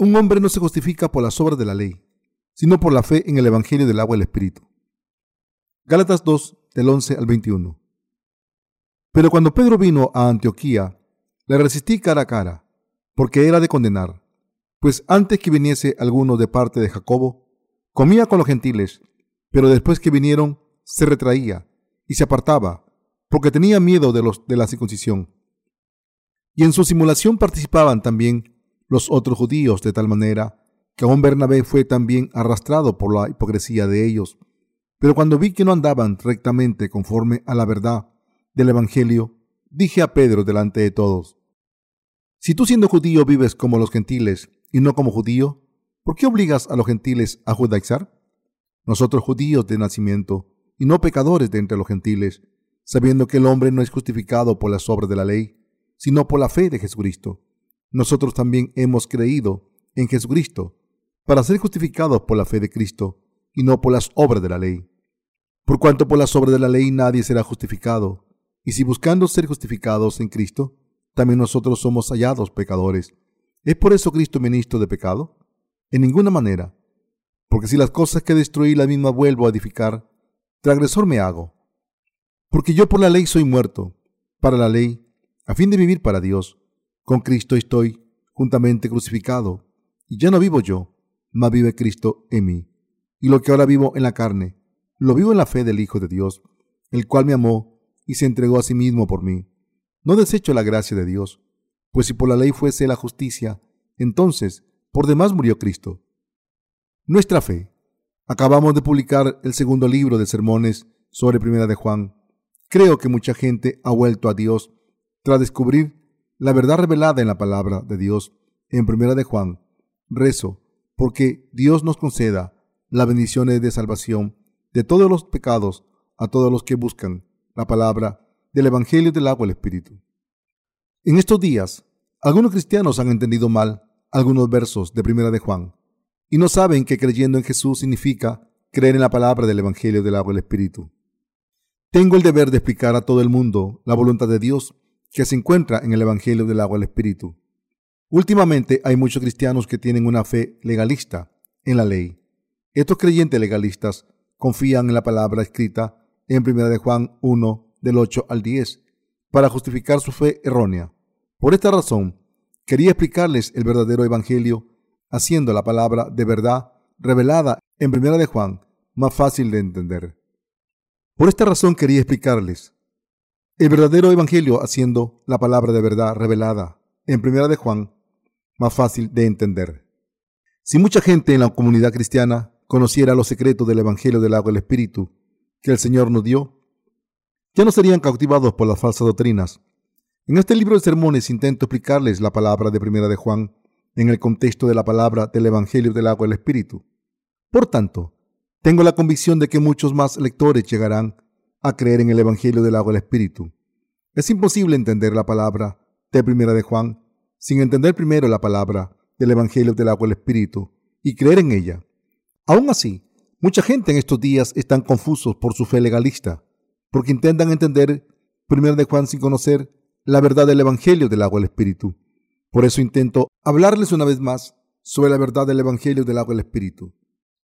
Un hombre no se justifica por las obras de la ley, sino por la fe en el Evangelio del agua y el Espíritu. Gálatas 2, del 11 al 21. Pero cuando Pedro vino a Antioquía, le resistí cara a cara, porque era de condenar, pues antes que viniese alguno de parte de Jacobo, comía con los gentiles, pero después que vinieron, se retraía y se apartaba, porque tenía miedo de los de la circuncisión. Y en su simulación participaban también los otros judíos de tal manera que aún Bernabé fue también arrastrado por la hipocresía de ellos. Pero cuando vi que no andaban rectamente conforme a la verdad del Evangelio, dije a Pedro delante de todos, Si tú siendo judío vives como los gentiles y no como judío, ¿por qué obligas a los gentiles a judaizar? Nosotros judíos de nacimiento y no pecadores de entre los gentiles, sabiendo que el hombre no es justificado por las obras de la ley, sino por la fe de Jesucristo nosotros también hemos creído en Jesucristo para ser justificados por la fe de Cristo y no por las obras de la ley. Por cuanto por las obras de la ley nadie será justificado, y si buscando ser justificados en Cristo, también nosotros somos hallados pecadores. ¿Es por eso Cristo ministro de pecado? En ninguna manera, porque si las cosas que destruí la misma vuelvo a edificar, transgresor me hago. Porque yo por la ley soy muerto, para la ley, a fin de vivir para Dios. Con Cristo estoy juntamente crucificado, y ya no vivo yo, mas vive Cristo en mí. Y lo que ahora vivo en la carne, lo vivo en la fe del Hijo de Dios, el cual me amó y se entregó a sí mismo por mí. No desecho la gracia de Dios, pues si por la ley fuese la justicia, entonces por demás murió Cristo. Nuestra fe. Acabamos de publicar el segundo libro de sermones sobre Primera de Juan. Creo que mucha gente ha vuelto a Dios tras descubrir la verdad revelada en la palabra de Dios en primera de Juan. Rezo porque Dios nos conceda las bendiciones de salvación de todos los pecados a todos los que buscan la palabra del Evangelio del agua y el Espíritu. En estos días, algunos cristianos han entendido mal algunos versos de primera de Juan y no saben que creyendo en Jesús significa creer en la palabra del Evangelio del agua y Espíritu. Tengo el deber de explicar a todo el mundo la voluntad de Dios que se encuentra en el Evangelio del agua del Espíritu. Últimamente hay muchos cristianos que tienen una fe legalista en la ley. Estos creyentes legalistas confían en la palabra escrita en 1 de Juan 1 del 8 al 10 para justificar su fe errónea. Por esta razón, quería explicarles el verdadero evangelio haciendo la palabra de verdad revelada en 1 de Juan más fácil de entender. Por esta razón quería explicarles el verdadero evangelio haciendo la palabra de verdad revelada en primera de Juan más fácil de entender. Si mucha gente en la comunidad cristiana conociera los secretos del evangelio del agua y el espíritu que el Señor nos dio, ya no serían cautivados por las falsas doctrinas. En este libro de sermones intento explicarles la palabra de primera de Juan en el contexto de la palabra del evangelio del agua y el espíritu. Por tanto, tengo la convicción de que muchos más lectores llegarán a creer en el Evangelio del agua del Espíritu. Es imposible entender la palabra de Primera de Juan sin entender primero la palabra del Evangelio del agua del Espíritu y creer en ella. Aún así, mucha gente en estos días están confusos por su fe legalista, porque intentan entender Primera de Juan sin conocer la verdad del Evangelio del agua del Espíritu. Por eso intento hablarles una vez más sobre la verdad del Evangelio del agua del Espíritu.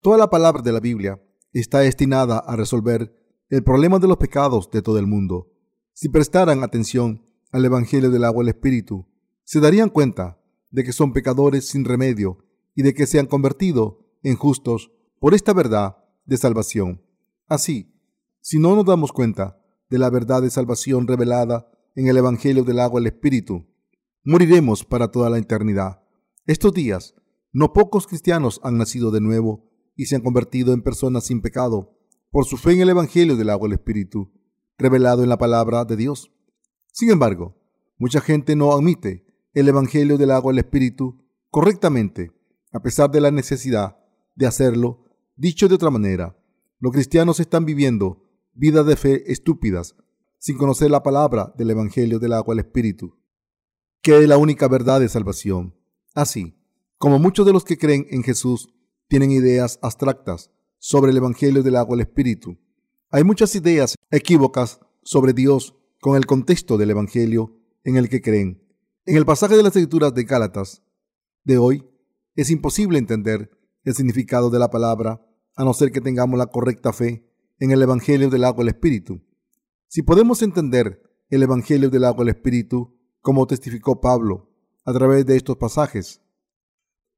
Toda la palabra de la Biblia está destinada a resolver el problema de los pecados de todo el mundo. Si prestaran atención al Evangelio del agua y el Espíritu, se darían cuenta de que son pecadores sin remedio y de que se han convertido en justos por esta verdad de salvación. Así, si no nos damos cuenta de la verdad de salvación revelada en el Evangelio del agua y el Espíritu, moriremos para toda la eternidad. Estos días, no pocos cristianos han nacido de nuevo y se han convertido en personas sin pecado por su fe en el Evangelio del agua y Espíritu, revelado en la palabra de Dios. Sin embargo, mucha gente no admite el Evangelio del agua y Espíritu correctamente, a pesar de la necesidad de hacerlo. Dicho de otra manera, los cristianos están viviendo vidas de fe estúpidas, sin conocer la palabra del Evangelio del agua y Espíritu, que es la única verdad de salvación. Así, como muchos de los que creen en Jesús tienen ideas abstractas sobre el Evangelio del agua el Espíritu. Hay muchas ideas equívocas sobre Dios con el contexto del Evangelio en el que creen. En el pasaje de las Escrituras de Gálatas de hoy, es imposible entender el significado de la palabra a no ser que tengamos la correcta fe en el Evangelio del agua del Espíritu. Si podemos entender el Evangelio del agua del Espíritu, como testificó Pablo a través de estos pasajes,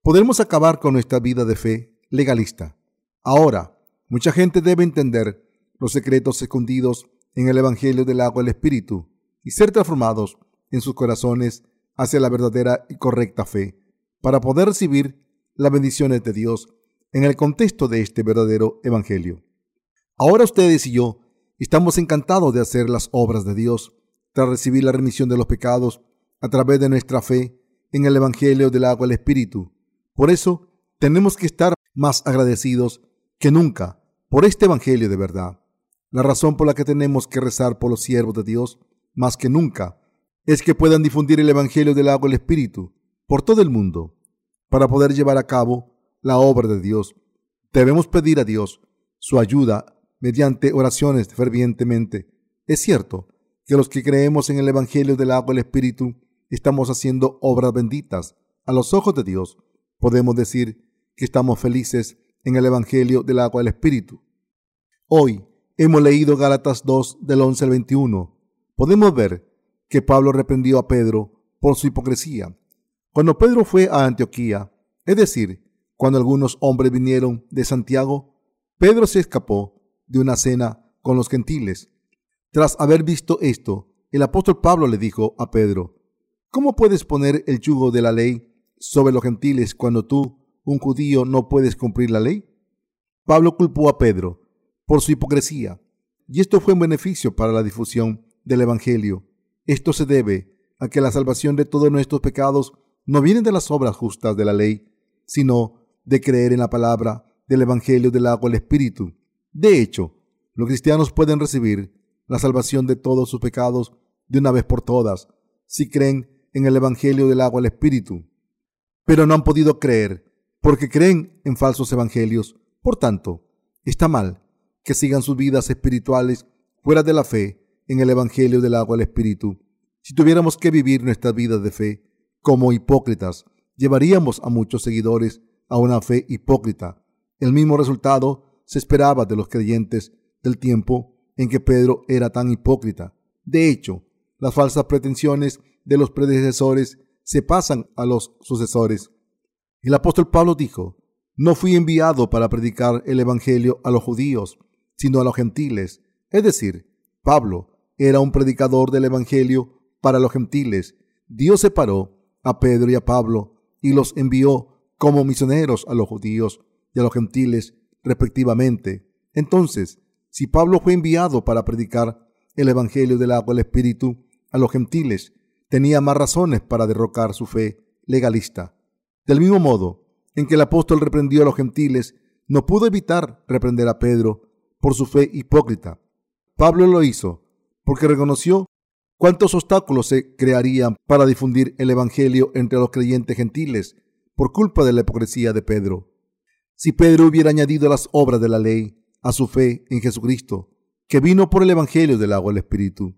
podremos acabar con nuestra vida de fe legalista. Ahora, mucha gente debe entender los secretos escondidos en el Evangelio del agua del Espíritu y ser transformados en sus corazones hacia la verdadera y correcta fe, para poder recibir las bendiciones de Dios en el contexto de este verdadero Evangelio. Ahora ustedes y yo estamos encantados de hacer las obras de Dios tras recibir la remisión de los pecados a través de nuestra fe en el Evangelio del agua del Espíritu. Por eso tenemos que estar más agradecidos que nunca por este Evangelio de verdad. La razón por la que tenemos que rezar por los siervos de Dios más que nunca es que puedan difundir el Evangelio del agua del Espíritu por todo el mundo. Para poder llevar a cabo la obra de Dios, debemos pedir a Dios su ayuda mediante oraciones fervientemente. Es cierto que los que creemos en el Evangelio del agua del Espíritu estamos haciendo obras benditas a los ojos de Dios. Podemos decir que estamos felices en el Evangelio del agua del Espíritu. Hoy hemos leído Gálatas 2 del 11 al 21. Podemos ver que Pablo reprendió a Pedro por su hipocresía cuando Pedro fue a Antioquía, es decir, cuando algunos hombres vinieron de Santiago, Pedro se escapó de una cena con los gentiles. Tras haber visto esto, el apóstol Pablo le dijo a Pedro, ¿Cómo puedes poner el yugo de la ley sobre los gentiles cuando tú, un judío, no puedes cumplir la ley? Pablo culpó a Pedro por su hipocresía, y esto fue un beneficio para la difusión del Evangelio. Esto se debe a que la salvación de todos nuestros pecados no vienen de las obras justas de la ley, sino de creer en la palabra del Evangelio del agua del Espíritu. De hecho, los cristianos pueden recibir la salvación de todos sus pecados de una vez por todas si creen en el Evangelio del agua del Espíritu. Pero no han podido creer porque creen en falsos evangelios. Por tanto, está mal que sigan sus vidas espirituales fuera de la fe en el Evangelio del agua del Espíritu. Si tuviéramos que vivir nuestras vidas de fe como hipócritas, llevaríamos a muchos seguidores a una fe hipócrita. El mismo resultado se esperaba de los creyentes del tiempo en que Pedro era tan hipócrita. De hecho, las falsas pretensiones de los predecesores se pasan a los sucesores. El apóstol Pablo dijo, no fui enviado para predicar el Evangelio a los judíos, sino a los gentiles. Es decir, Pablo era un predicador del Evangelio para los gentiles. Dios separó a Pedro y a Pablo y los envió como misioneros a los judíos y a los gentiles respectivamente. Entonces, si Pablo fue enviado para predicar el Evangelio del agua del Espíritu a los gentiles, tenía más razones para derrocar su fe legalista. Del mismo modo en que el apóstol reprendió a los gentiles, no pudo evitar reprender a Pedro por su fe hipócrita. Pablo lo hizo porque reconoció ¿Cuántos obstáculos se crearían para difundir el Evangelio entre los creyentes gentiles por culpa de la hipocresía de Pedro? Si Pedro hubiera añadido las obras de la ley a su fe en Jesucristo, que vino por el Evangelio del agua del Espíritu,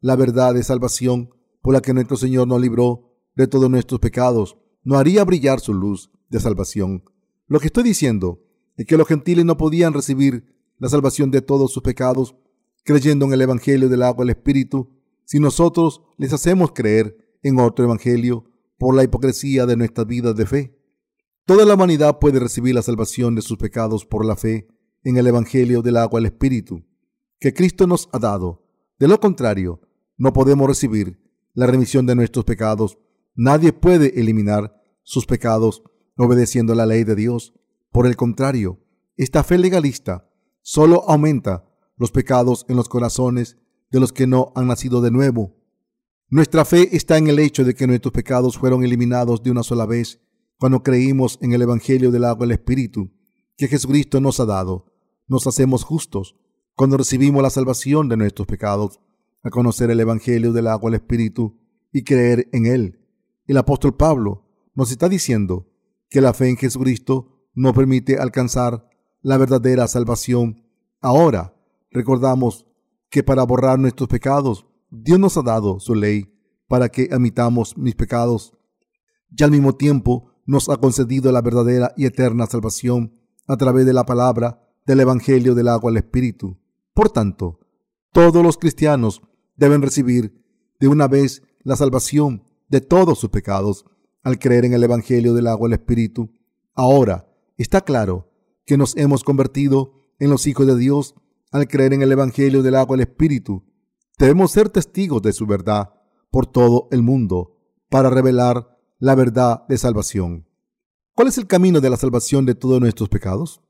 la verdad de salvación por la que nuestro Señor nos libró de todos nuestros pecados, no haría brillar su luz de salvación. Lo que estoy diciendo es que los gentiles no podían recibir la salvación de todos sus pecados creyendo en el Evangelio del agua del Espíritu si nosotros les hacemos creer en otro evangelio por la hipocresía de nuestras vidas de fe. Toda la humanidad puede recibir la salvación de sus pecados por la fe en el evangelio del agua del espíritu que Cristo nos ha dado. De lo contrario, no podemos recibir la remisión de nuestros pecados. Nadie puede eliminar sus pecados obedeciendo la ley de Dios. Por el contrario, esta fe legalista solo aumenta los pecados en los corazones de los que no han nacido de nuevo. Nuestra fe está en el hecho de que nuestros pecados fueron eliminados de una sola vez cuando creímos en el Evangelio del agua del Espíritu que Jesucristo nos ha dado. Nos hacemos justos cuando recibimos la salvación de nuestros pecados, a conocer el Evangelio del agua del Espíritu y creer en él. El apóstol Pablo nos está diciendo que la fe en Jesucristo nos permite alcanzar la verdadera salvación. Ahora recordamos que para borrar nuestros pecados, Dios nos ha dado su ley para que admitamos mis pecados. Y al mismo tiempo nos ha concedido la verdadera y eterna salvación a través de la palabra del Evangelio del agua al Espíritu. Por tanto, todos los cristianos deben recibir de una vez la salvación de todos sus pecados al creer en el Evangelio del agua al Espíritu. Ahora está claro que nos hemos convertido en los hijos de Dios al creer en el Evangelio del agua al Espíritu. Debemos ser testigos de su verdad por todo el mundo para revelar la verdad de salvación. ¿Cuál es el camino de la salvación de todos nuestros pecados?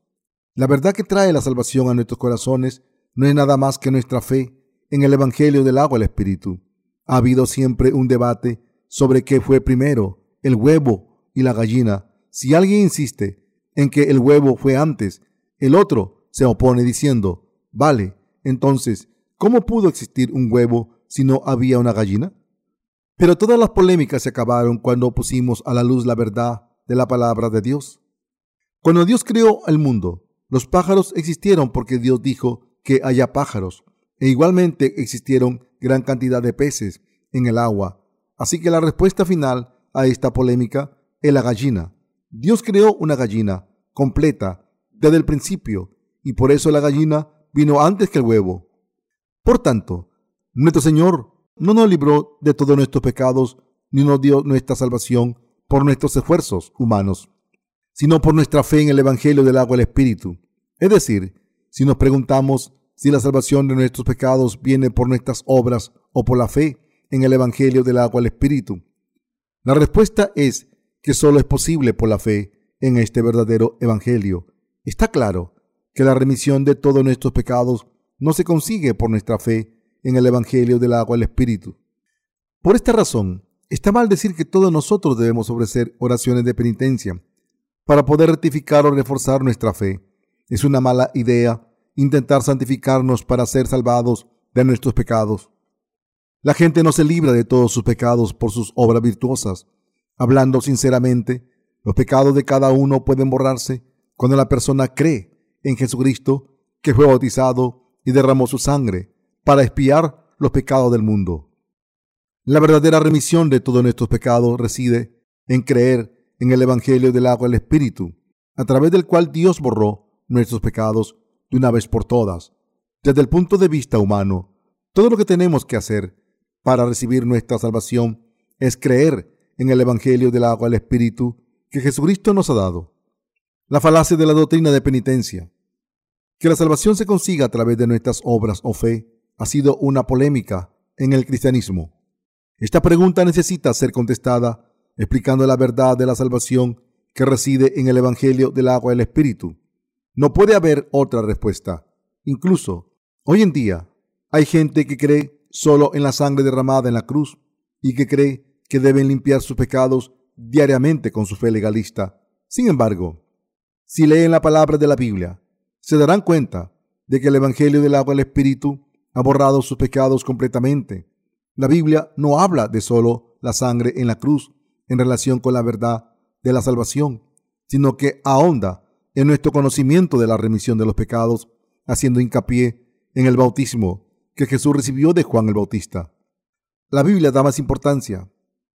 La verdad que trae la salvación a nuestros corazones no es nada más que nuestra fe en el Evangelio del agua al Espíritu. Ha habido siempre un debate sobre qué fue primero, el huevo y la gallina. Si alguien insiste en que el huevo fue antes, el otro se opone diciendo, vale, entonces, ¿cómo pudo existir un huevo si no había una gallina? Pero todas las polémicas se acabaron cuando pusimos a la luz la verdad de la palabra de Dios. Cuando Dios creó el mundo, los pájaros existieron porque Dios dijo que haya pájaros, e igualmente existieron gran cantidad de peces en el agua. Así que la respuesta final a esta polémica es la gallina. Dios creó una gallina completa desde el principio, y por eso la gallina vino antes que el huevo. Por tanto, nuestro Señor no nos libró de todos nuestros pecados, ni nos dio nuestra salvación por nuestros esfuerzos humanos, sino por nuestra fe en el Evangelio del agua del Espíritu. Es decir, si nos preguntamos si la salvación de nuestros pecados viene por nuestras obras o por la fe en el Evangelio del agua del Espíritu, la respuesta es que solo es posible por la fe en este verdadero Evangelio. Está claro que la remisión de todos nuestros pecados no se consigue por nuestra fe en el Evangelio del agua del Espíritu. Por esta razón, está mal decir que todos nosotros debemos ofrecer oraciones de penitencia para poder rectificar o reforzar nuestra fe. Es una mala idea intentar santificarnos para ser salvados de nuestros pecados. La gente no se libra de todos sus pecados por sus obras virtuosas. Hablando sinceramente, los pecados de cada uno pueden borrarse cuando la persona cree en Jesucristo, que fue bautizado y derramó su sangre para espiar los pecados del mundo. La verdadera remisión de todos nuestros pecados reside en creer en el Evangelio del agua del Espíritu, a través del cual Dios borró nuestros pecados de una vez por todas. Desde el punto de vista humano, todo lo que tenemos que hacer para recibir nuestra salvación es creer en el Evangelio del agua del Espíritu que Jesucristo nos ha dado. La falacia de la doctrina de penitencia. Que la salvación se consiga a través de nuestras obras o fe ha sido una polémica en el cristianismo. Esta pregunta necesita ser contestada explicando la verdad de la salvación que reside en el Evangelio del agua y el Espíritu. No puede haber otra respuesta. Incluso, hoy en día, hay gente que cree solo en la sangre derramada en la cruz y que cree que deben limpiar sus pecados diariamente con su fe legalista. Sin embargo, si leen la palabra de la Biblia, se darán cuenta de que el Evangelio del agua y el Espíritu ha borrado sus pecados completamente. La Biblia no habla de solo la sangre en la cruz en relación con la verdad de la salvación, sino que ahonda en nuestro conocimiento de la remisión de los pecados, haciendo hincapié en el bautismo que Jesús recibió de Juan el Bautista. La Biblia da más importancia.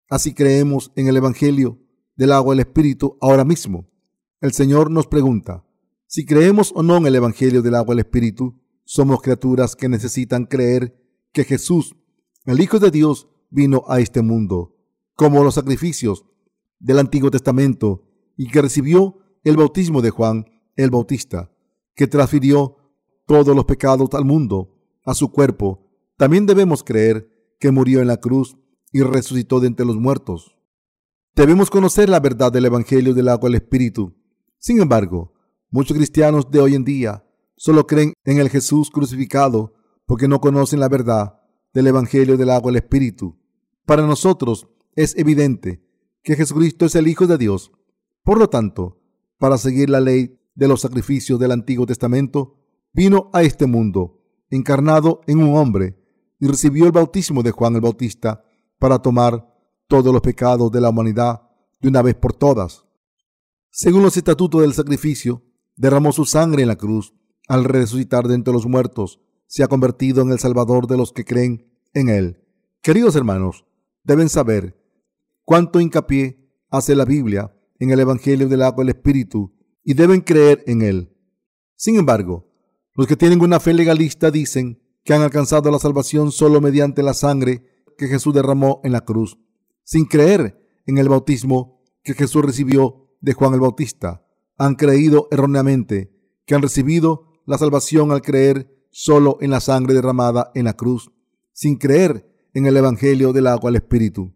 Así creemos en el Evangelio del agua del Espíritu ahora mismo. El Señor nos pregunta, si creemos o no en el Evangelio del agua del Espíritu, somos criaturas que necesitan creer que Jesús, el Hijo de Dios, vino a este mundo, como los sacrificios del Antiguo Testamento, y que recibió el bautismo de Juan el Bautista, que transfirió todos los pecados al mundo, a su cuerpo. También debemos creer que murió en la cruz y resucitó de entre los muertos. Debemos conocer la verdad del Evangelio del agua del Espíritu. Sin embargo, muchos cristianos de hoy en día solo creen en el Jesús crucificado porque no conocen la verdad del Evangelio del agua del Espíritu. Para nosotros es evidente que Jesucristo es el Hijo de Dios. Por lo tanto, para seguir la ley de los sacrificios del Antiguo Testamento, vino a este mundo, encarnado en un hombre, y recibió el bautismo de Juan el Bautista para tomar todos los pecados de la humanidad de una vez por todas. Según los estatutos del sacrificio, derramó su sangre en la cruz al resucitar de entre los muertos, se ha convertido en el Salvador de los que creen en Él. Queridos hermanos, deben saber cuánto hincapié hace la Biblia en el Evangelio del agua del Espíritu y deben creer en él. Sin embargo, los que tienen una fe legalista dicen que han alcanzado la salvación solo mediante la sangre que Jesús derramó en la cruz, sin creer en el bautismo que Jesús recibió de Juan el Bautista. Han creído erróneamente que han recibido la salvación al creer solo en la sangre derramada en la cruz, sin creer en el Evangelio del agua al Espíritu.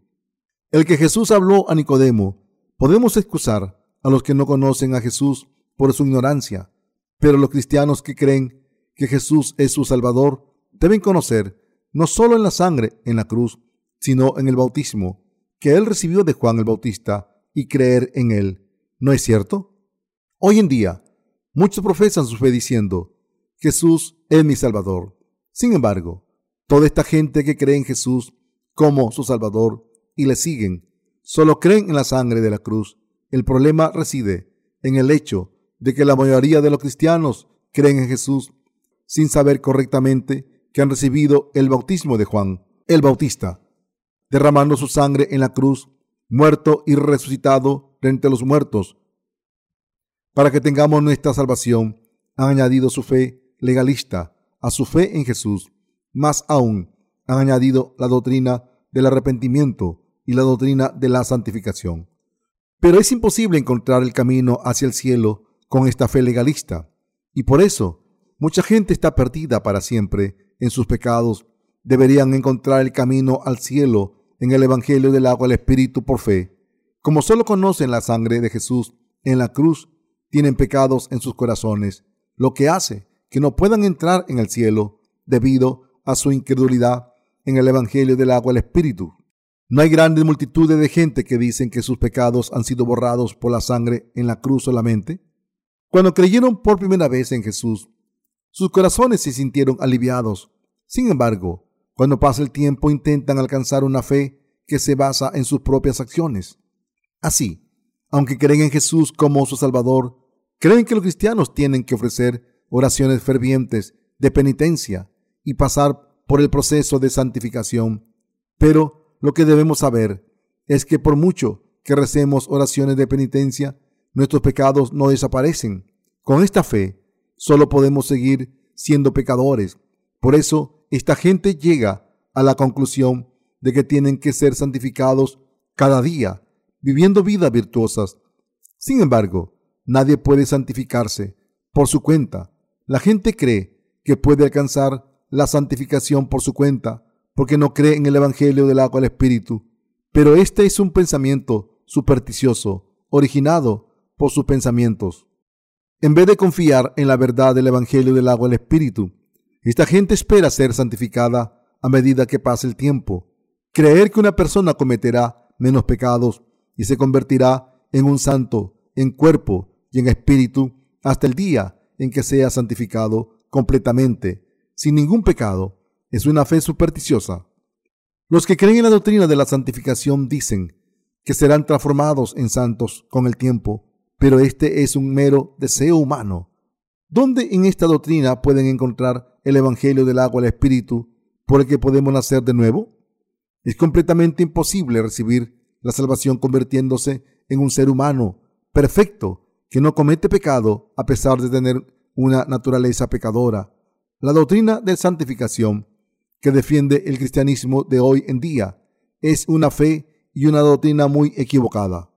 El que Jesús habló a Nicodemo, podemos excusar a los que no conocen a Jesús por su ignorancia, pero los cristianos que creen que Jesús es su Salvador deben conocer no solo en la sangre en la cruz, sino en el bautismo que él recibió de Juan el Bautista y creer en él. ¿No es cierto? Hoy en día, muchos profesan su fe diciendo, Jesús es mi Salvador. Sin embargo, toda esta gente que cree en Jesús como su Salvador y le siguen, solo creen en la sangre de la cruz. El problema reside en el hecho de que la mayoría de los cristianos creen en Jesús sin saber correctamente que han recibido el bautismo de Juan el Bautista, derramando su sangre en la cruz, muerto y resucitado frente a los muertos. Para que tengamos nuestra salvación, han añadido su fe legalista a su fe en Jesús. Más aún, han añadido la doctrina del arrepentimiento y la doctrina de la santificación. Pero es imposible encontrar el camino hacia el cielo con esta fe legalista. Y por eso, mucha gente está perdida para siempre en sus pecados. Deberían encontrar el camino al cielo en el Evangelio del agua del Espíritu por fe. Como solo conocen la sangre de Jesús en la cruz, tienen pecados en sus corazones, lo que hace que no puedan entrar en el cielo debido a su incredulidad en el Evangelio del agua del Espíritu. No hay grandes multitudes de gente que dicen que sus pecados han sido borrados por la sangre en la cruz solamente. Cuando creyeron por primera vez en Jesús, sus corazones se sintieron aliviados. Sin embargo, cuando pasa el tiempo intentan alcanzar una fe que se basa en sus propias acciones. Así, aunque creen en Jesús como su Salvador, creen que los cristianos tienen que ofrecer oraciones fervientes de penitencia y pasar por el proceso de santificación. Pero lo que debemos saber es que por mucho que recemos oraciones de penitencia, nuestros pecados no desaparecen. Con esta fe, solo podemos seguir siendo pecadores. Por eso, esta gente llega a la conclusión de que tienen que ser santificados cada día, viviendo vidas virtuosas. Sin embargo, nadie puede santificarse por su cuenta. La gente cree que puede alcanzar la santificación por su cuenta porque no cree en el Evangelio del agua del Espíritu. Pero este es un pensamiento supersticioso, originado por sus pensamientos. En vez de confiar en la verdad del Evangelio del agua del Espíritu, esta gente espera ser santificada a medida que pase el tiempo. Creer que una persona cometerá menos pecados y se convertirá en un santo en cuerpo y en espíritu hasta el día en que sea santificado completamente, sin ningún pecado, es una fe supersticiosa. Los que creen en la doctrina de la santificación dicen que serán transformados en santos con el tiempo, pero este es un mero deseo humano. ¿Dónde en esta doctrina pueden encontrar el Evangelio del agua del Espíritu por el que podemos nacer de nuevo? Es completamente imposible recibir la salvación convirtiéndose en un ser humano perfecto que no comete pecado a pesar de tener una naturaleza pecadora. La doctrina de santificación que defiende el cristianismo de hoy en día es una fe y una doctrina muy equivocada.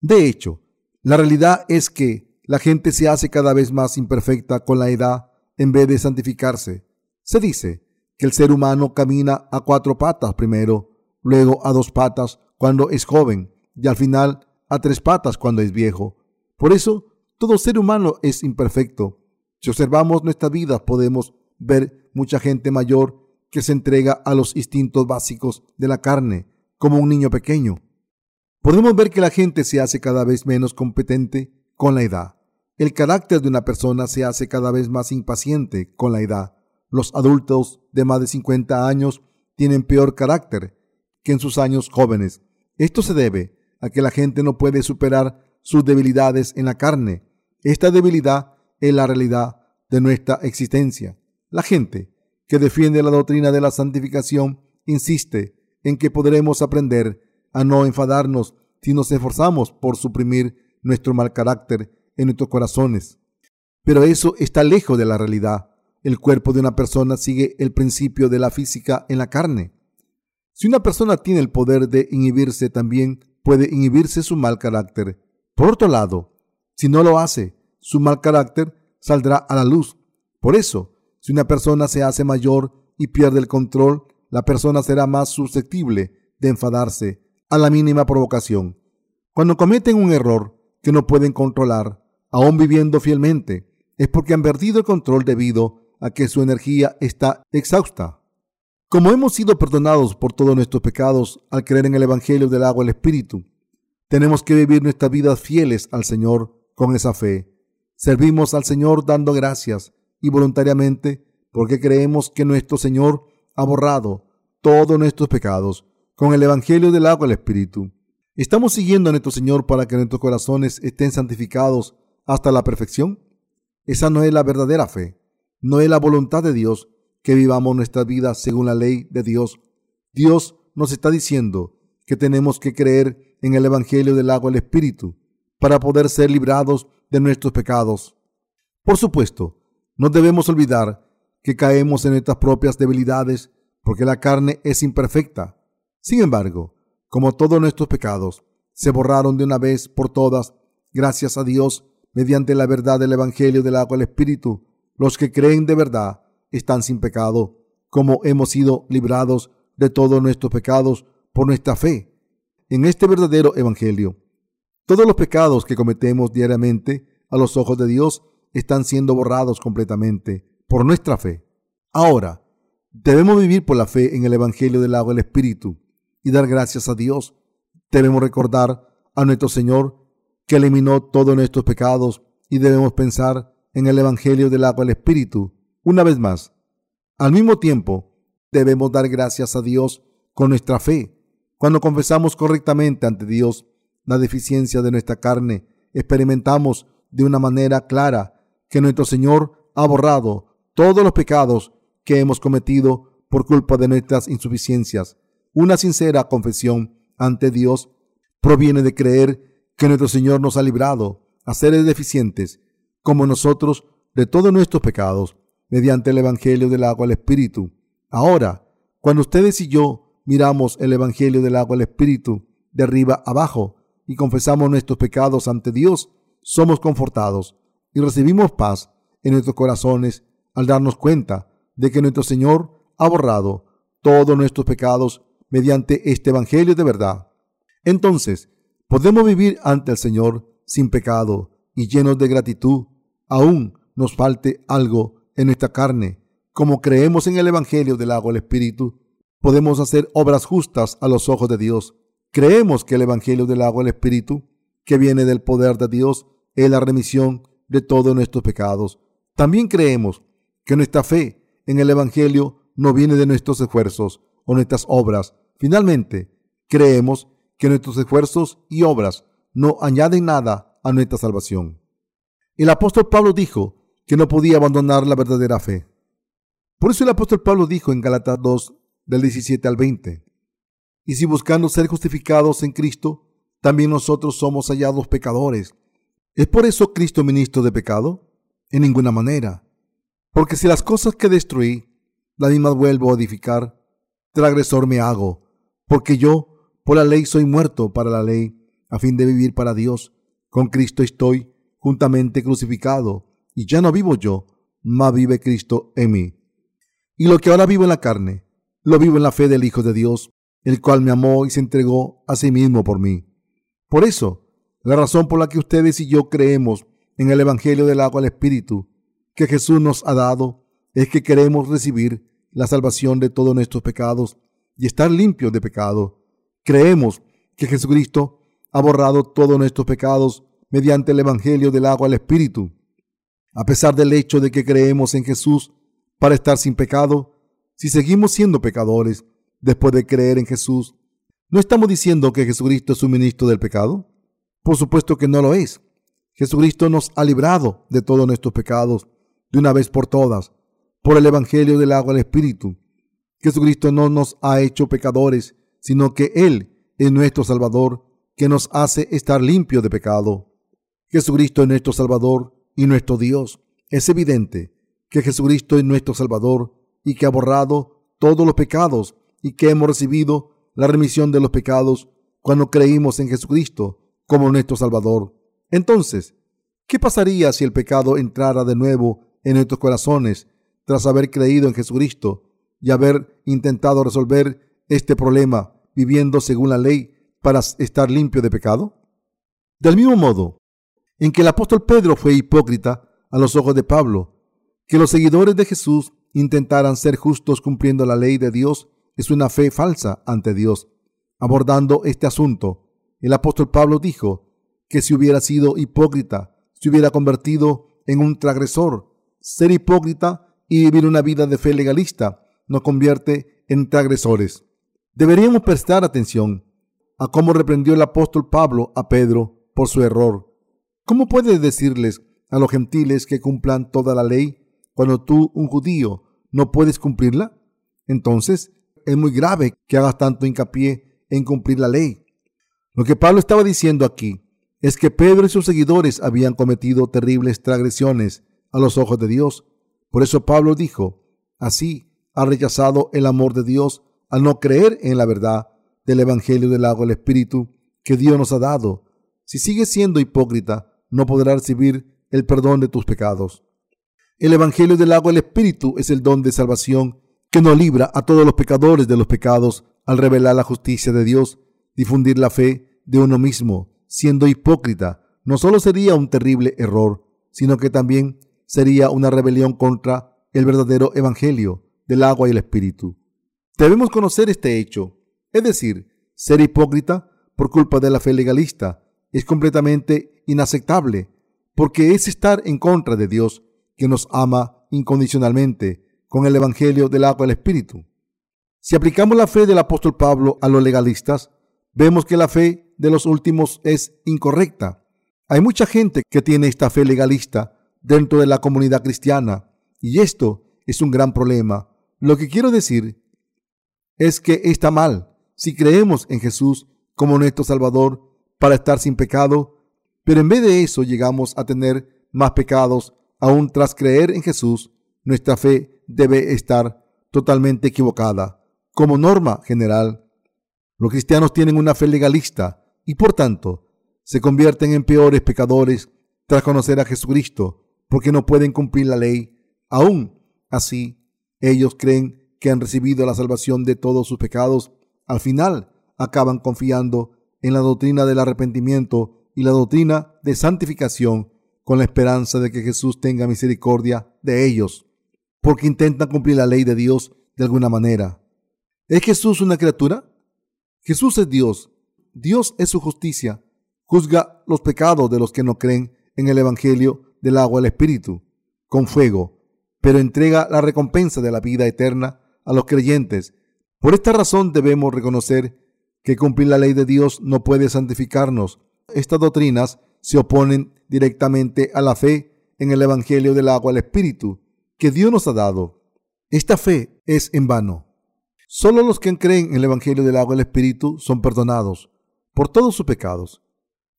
De hecho, la realidad es que la gente se hace cada vez más imperfecta con la edad en vez de santificarse. Se dice que el ser humano camina a cuatro patas primero, luego a dos patas cuando es joven y al final a tres patas cuando es viejo. Por eso, todo ser humano es imperfecto. Si observamos nuestra vida podemos ver mucha gente mayor que se entrega a los instintos básicos de la carne, como un niño pequeño. Podemos ver que la gente se hace cada vez menos competente con la edad. El carácter de una persona se hace cada vez más impaciente con la edad. Los adultos de más de 50 años tienen peor carácter que en sus años jóvenes. Esto se debe a que la gente no puede superar sus debilidades en la carne. Esta debilidad es la realidad de nuestra existencia. La gente que defiende la doctrina de la santificación, insiste en que podremos aprender a no enfadarnos si nos esforzamos por suprimir nuestro mal carácter en nuestros corazones. Pero eso está lejos de la realidad. El cuerpo de una persona sigue el principio de la física en la carne. Si una persona tiene el poder de inhibirse, también puede inhibirse su mal carácter. Por otro lado, si no lo hace, su mal carácter saldrá a la luz. Por eso, si una persona se hace mayor y pierde el control, la persona será más susceptible de enfadarse a la mínima provocación. Cuando cometen un error que no pueden controlar, aún viviendo fielmente, es porque han perdido el control debido a que su energía está exhausta. Como hemos sido perdonados por todos nuestros pecados al creer en el Evangelio del agua y el Espíritu, tenemos que vivir nuestras vidas fieles al Señor con esa fe. Servimos al Señor dando gracias y voluntariamente porque creemos que nuestro Señor ha borrado todos nuestros pecados con el Evangelio del agua el Espíritu. ¿Estamos siguiendo a nuestro Señor para que nuestros corazones estén santificados hasta la perfección? Esa no es la verdadera fe. No es la voluntad de Dios que vivamos nuestra vida según la ley de Dios. Dios nos está diciendo que tenemos que creer en el Evangelio del agua el Espíritu para poder ser librados de nuestros pecados. Por supuesto, no debemos olvidar que caemos en nuestras propias debilidades porque la carne es imperfecta. Sin embargo, como todos nuestros pecados se borraron de una vez por todas, gracias a Dios, mediante la verdad del Evangelio del agua el Espíritu, los que creen de verdad están sin pecado, como hemos sido librados de todos nuestros pecados por nuestra fe en este verdadero Evangelio. Todos los pecados que cometemos diariamente a los ojos de Dios están siendo borrados completamente por nuestra fe. Ahora, debemos vivir por la fe en el Evangelio del agua y el Espíritu y dar gracias a Dios. Debemos recordar a nuestro Señor que eliminó todos nuestros pecados y debemos pensar en el Evangelio del agua y el Espíritu una vez más. Al mismo tiempo, debemos dar gracias a Dios con nuestra fe. Cuando confesamos correctamente ante Dios la deficiencia de nuestra carne, experimentamos de una manera clara que nuestro Señor ha borrado todos los pecados que hemos cometido por culpa de nuestras insuficiencias. Una sincera confesión ante Dios proviene de creer que nuestro Señor nos ha librado a seres deficientes como nosotros de todos nuestros pecados mediante el Evangelio del agua al Espíritu. Ahora, cuando ustedes y yo miramos el Evangelio del agua al Espíritu de arriba abajo y confesamos nuestros pecados ante Dios, somos confortados y recibimos paz en nuestros corazones al darnos cuenta de que nuestro Señor ha borrado todos nuestros pecados mediante este Evangelio de verdad. Entonces, podemos vivir ante el Señor sin pecado y llenos de gratitud, aún nos falte algo en nuestra carne. Como creemos en el Evangelio del agua del Espíritu, podemos hacer obras justas a los ojos de Dios. Creemos que el Evangelio del agua del Espíritu, que viene del poder de Dios, es la remisión de todos nuestros pecados. También creemos que nuestra fe en el Evangelio no viene de nuestros esfuerzos o nuestras obras. Finalmente, creemos que nuestros esfuerzos y obras no añaden nada a nuestra salvación. El apóstol Pablo dijo que no podía abandonar la verdadera fe. Por eso el apóstol Pablo dijo en Galatas 2, del 17 al 20, y si buscando ser justificados en Cristo, también nosotros somos hallados pecadores. ¿Es por eso Cristo ministro de pecado? En ninguna manera. Porque si las cosas que destruí, las mismas vuelvo a edificar, agresor me hago, porque yo, por la ley, soy muerto para la ley, a fin de vivir para Dios. Con Cristo estoy juntamente crucificado, y ya no vivo yo, mas vive Cristo en mí. Y lo que ahora vivo en la carne, lo vivo en la fe del Hijo de Dios, el cual me amó y se entregó a sí mismo por mí. Por eso, la razón por la que ustedes y yo creemos en el Evangelio del agua al Espíritu que Jesús nos ha dado es que queremos recibir la salvación de todos nuestros pecados y estar limpios de pecado. Creemos que Jesucristo ha borrado todos nuestros pecados mediante el Evangelio del agua al Espíritu a pesar del hecho de que creemos en Jesús para estar sin pecado, si seguimos siendo pecadores después de creer en Jesús, ¿no estamos diciendo que Jesucristo es un ministro del pecado? Por supuesto que no lo es. Jesucristo nos ha librado de todos nuestros pecados de una vez por todas por el Evangelio del agua del Espíritu. Jesucristo no nos ha hecho pecadores, sino que Él es nuestro Salvador que nos hace estar limpio de pecado. Jesucristo es nuestro Salvador y nuestro Dios. Es evidente que Jesucristo es nuestro Salvador y que ha borrado todos los pecados y que hemos recibido la remisión de los pecados cuando creímos en Jesucristo como nuestro Salvador. Entonces, ¿qué pasaría si el pecado entrara de nuevo en nuestros corazones tras haber creído en Jesucristo y haber intentado resolver este problema viviendo según la ley para estar limpio de pecado? Del mismo modo en que el apóstol Pedro fue hipócrita a los ojos de Pablo, que los seguidores de Jesús intentaran ser justos cumpliendo la ley de Dios es una fe falsa ante Dios. Abordando este asunto, el apóstol Pablo dijo que si hubiera sido hipócrita, se hubiera convertido en un transgresor. Ser hipócrita y vivir una vida de fe legalista nos convierte en transgresores. Deberíamos prestar atención a cómo reprendió el apóstol Pablo a Pedro por su error. ¿Cómo puedes decirles a los gentiles que cumplan toda la ley cuando tú, un judío, no puedes cumplirla? Entonces, es muy grave que hagas tanto hincapié en cumplir la ley. Lo que Pablo estaba diciendo aquí es que Pedro y sus seguidores habían cometido terribles transgresiones a los ojos de Dios. Por eso Pablo dijo, así ha rechazado el amor de Dios al no creer en la verdad del Evangelio del agua del Espíritu que Dios nos ha dado. Si sigues siendo hipócrita, no podrás recibir el perdón de tus pecados. El Evangelio del agua del Espíritu es el don de salvación que nos libra a todos los pecadores de los pecados al revelar la justicia de Dios, difundir la fe de uno mismo, siendo hipócrita, no solo sería un terrible error, sino que también sería una rebelión contra el verdadero Evangelio del agua y el Espíritu. Debemos conocer este hecho, es decir, ser hipócrita por culpa de la fe legalista es completamente inaceptable, porque es estar en contra de Dios, que nos ama incondicionalmente con el Evangelio del agua del Espíritu. Si aplicamos la fe del apóstol Pablo a los legalistas, vemos que la fe de los últimos es incorrecta. Hay mucha gente que tiene esta fe legalista dentro de la comunidad cristiana y esto es un gran problema. Lo que quiero decir es que está mal si creemos en Jesús como nuestro Salvador para estar sin pecado, pero en vez de eso llegamos a tener más pecados aún tras creer en Jesús. Nuestra fe debe estar totalmente equivocada. Como norma general, los cristianos tienen una fe legalista y por tanto se convierten en peores pecadores tras conocer a Jesucristo porque no pueden cumplir la ley. Aún así, ellos creen que han recibido la salvación de todos sus pecados. Al final, acaban confiando en la doctrina del arrepentimiento y la doctrina de santificación con la esperanza de que Jesús tenga misericordia de ellos porque intentan cumplir la ley de Dios de alguna manera. ¿Es Jesús una criatura? Jesús es Dios. Dios es su justicia. Juzga los pecados de los que no creen en el Evangelio del agua del Espíritu con fuego, pero entrega la recompensa de la vida eterna a los creyentes. Por esta razón debemos reconocer que cumplir la ley de Dios no puede santificarnos. Estas doctrinas se oponen directamente a la fe en el Evangelio del agua del Espíritu que Dios nos ha dado. Esta fe es en vano. Solo los que creen en el Evangelio del agua y el Espíritu son perdonados por todos sus pecados.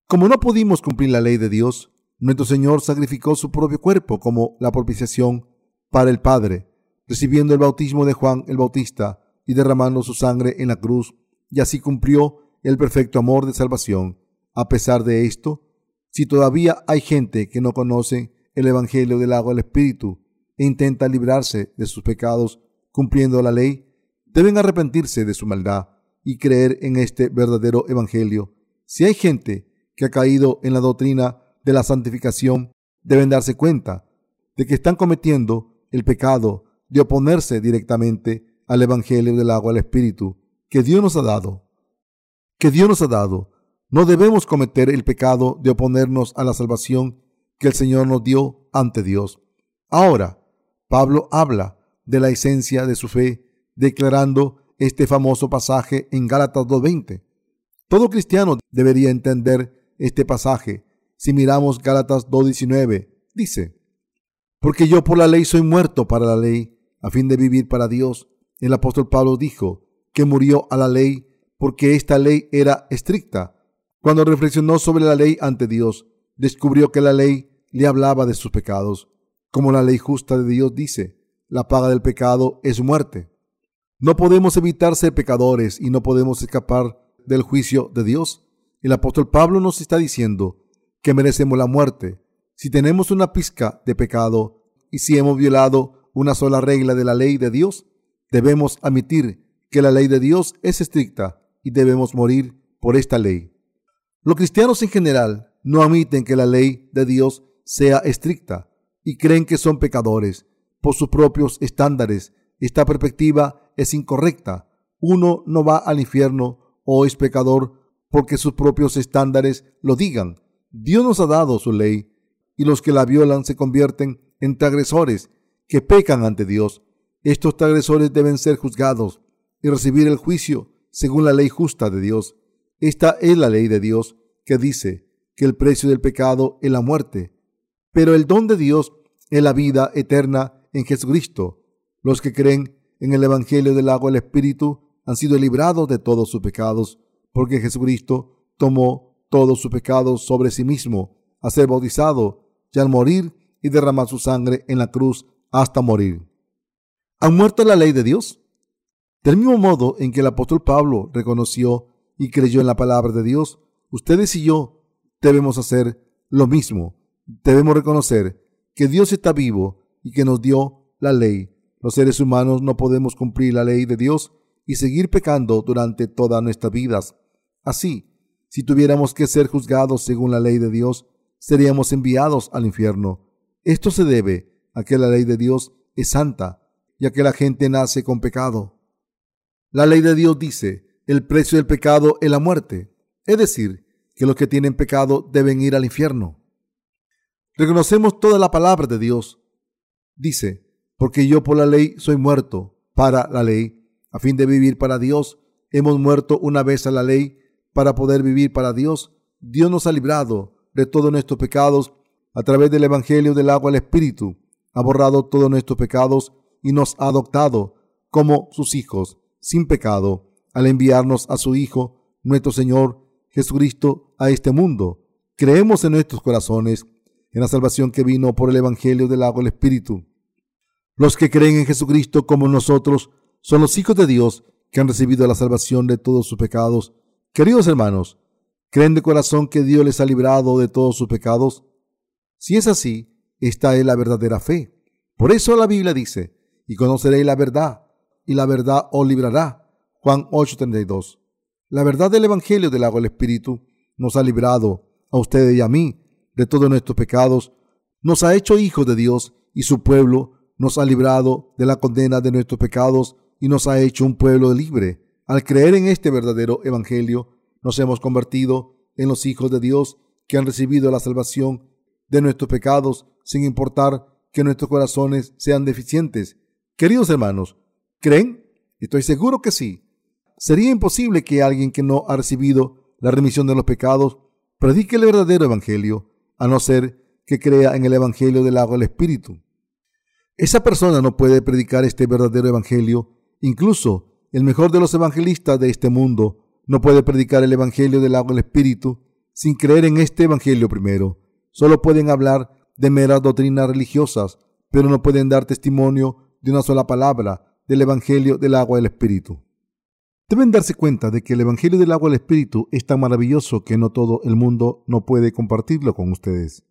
Como no pudimos cumplir la ley de Dios, nuestro Señor sacrificó su propio cuerpo como la propiciación para el Padre, recibiendo el bautismo de Juan el Bautista y derramando su sangre en la cruz, y así cumplió el perfecto amor de salvación. A pesar de esto, si todavía hay gente que no conoce el Evangelio del agua y el Espíritu, e intenta librarse de sus pecados cumpliendo la ley, deben arrepentirse de su maldad y creer en este verdadero Evangelio. Si hay gente que ha caído en la doctrina de la santificación, deben darse cuenta de que están cometiendo el pecado de oponerse directamente al Evangelio del agua al Espíritu que Dios nos ha dado. Que Dios nos ha dado. No debemos cometer el pecado de oponernos a la salvación que el Señor nos dio ante Dios. Ahora, Pablo habla de la esencia de su fe, declarando este famoso pasaje en Gálatas 2.20. Todo cristiano debería entender este pasaje. Si miramos Gálatas 2.19, dice, porque yo por la ley soy muerto para la ley, a fin de vivir para Dios. El apóstol Pablo dijo que murió a la ley porque esta ley era estricta. Cuando reflexionó sobre la ley ante Dios, descubrió que la ley le hablaba de sus pecados. Como la ley justa de Dios dice, la paga del pecado es muerte. No podemos evitar ser pecadores y no podemos escapar del juicio de Dios. El apóstol Pablo nos está diciendo que merecemos la muerte si tenemos una pizca de pecado y si hemos violado una sola regla de la ley de Dios. Debemos admitir que la ley de Dios es estricta y debemos morir por esta ley. Los cristianos en general no admiten que la ley de Dios sea estricta y creen que son pecadores por sus propios estándares. Esta perspectiva es incorrecta. Uno no va al infierno o es pecador porque sus propios estándares lo digan. Dios nos ha dado su ley y los que la violan se convierten en transgresores que pecan ante Dios. Estos transgresores deben ser juzgados y recibir el juicio según la ley justa de Dios. Esta es la ley de Dios que dice que el precio del pecado es la muerte, pero el don de Dios es la vida eterna en Jesucristo. Los que creen en el Evangelio del agua y el Espíritu han sido librados de todos sus pecados, porque Jesucristo tomó todos sus pecados sobre sí mismo, a ser bautizado y al morir y derramar su sangre en la cruz hasta morir. ¿Han muerto la ley de Dios? Del mismo modo en que el apóstol Pablo reconoció y creyó en la palabra de Dios, ustedes y yo debemos hacer lo mismo. Debemos reconocer que Dios está vivo y que nos dio la ley. Los seres humanos no podemos cumplir la ley de Dios y seguir pecando durante todas nuestras vidas. Así, si tuviéramos que ser juzgados según la ley de Dios, seríamos enviados al infierno. Esto se debe a que la ley de Dios es santa y a que la gente nace con pecado. La ley de Dios dice, el precio del pecado es la muerte, es decir, que los que tienen pecado deben ir al infierno. Reconocemos toda la palabra de Dios. Dice, porque yo por la ley soy muerto para la ley, a fin de vivir para Dios. Hemos muerto una vez a la ley para poder vivir para Dios. Dios nos ha librado de todos nuestros pecados a través del Evangelio del agua al Espíritu. Ha borrado todos nuestros pecados y nos ha adoptado como sus hijos, sin pecado, al enviarnos a su Hijo, nuestro Señor Jesucristo, a este mundo. Creemos en nuestros corazones en la salvación que vino por el Evangelio del agua del Espíritu. Los que creen en Jesucristo como nosotros son los hijos de Dios que han recibido la salvación de todos sus pecados. Queridos hermanos, ¿creen de corazón que Dios les ha librado de todos sus pecados? Si es así, esta es la verdadera fe. Por eso la Biblia dice, y conoceréis la verdad, y la verdad os librará. Juan 8:32. La verdad del Evangelio del agua del Espíritu nos ha librado a ustedes y a mí de todos nuestros pecados, nos ha hecho hijos de Dios y su pueblo nos ha librado de la condena de nuestros pecados y nos ha hecho un pueblo libre. Al creer en este verdadero Evangelio, nos hemos convertido en los hijos de Dios que han recibido la salvación de nuestros pecados sin importar que nuestros corazones sean deficientes. Queridos hermanos, ¿creen? Estoy seguro que sí. Sería imposible que alguien que no ha recibido la remisión de los pecados predique el verdadero Evangelio a no ser que crea en el Evangelio del agua del Espíritu. Esa persona no puede predicar este verdadero Evangelio. Incluso el mejor de los evangelistas de este mundo no puede predicar el Evangelio del agua del Espíritu sin creer en este Evangelio primero. Solo pueden hablar de meras doctrinas religiosas, pero no pueden dar testimonio de una sola palabra del Evangelio del agua del Espíritu. Deben darse cuenta de que el Evangelio del agua del Espíritu es tan maravilloso que no todo el mundo no puede compartirlo con ustedes.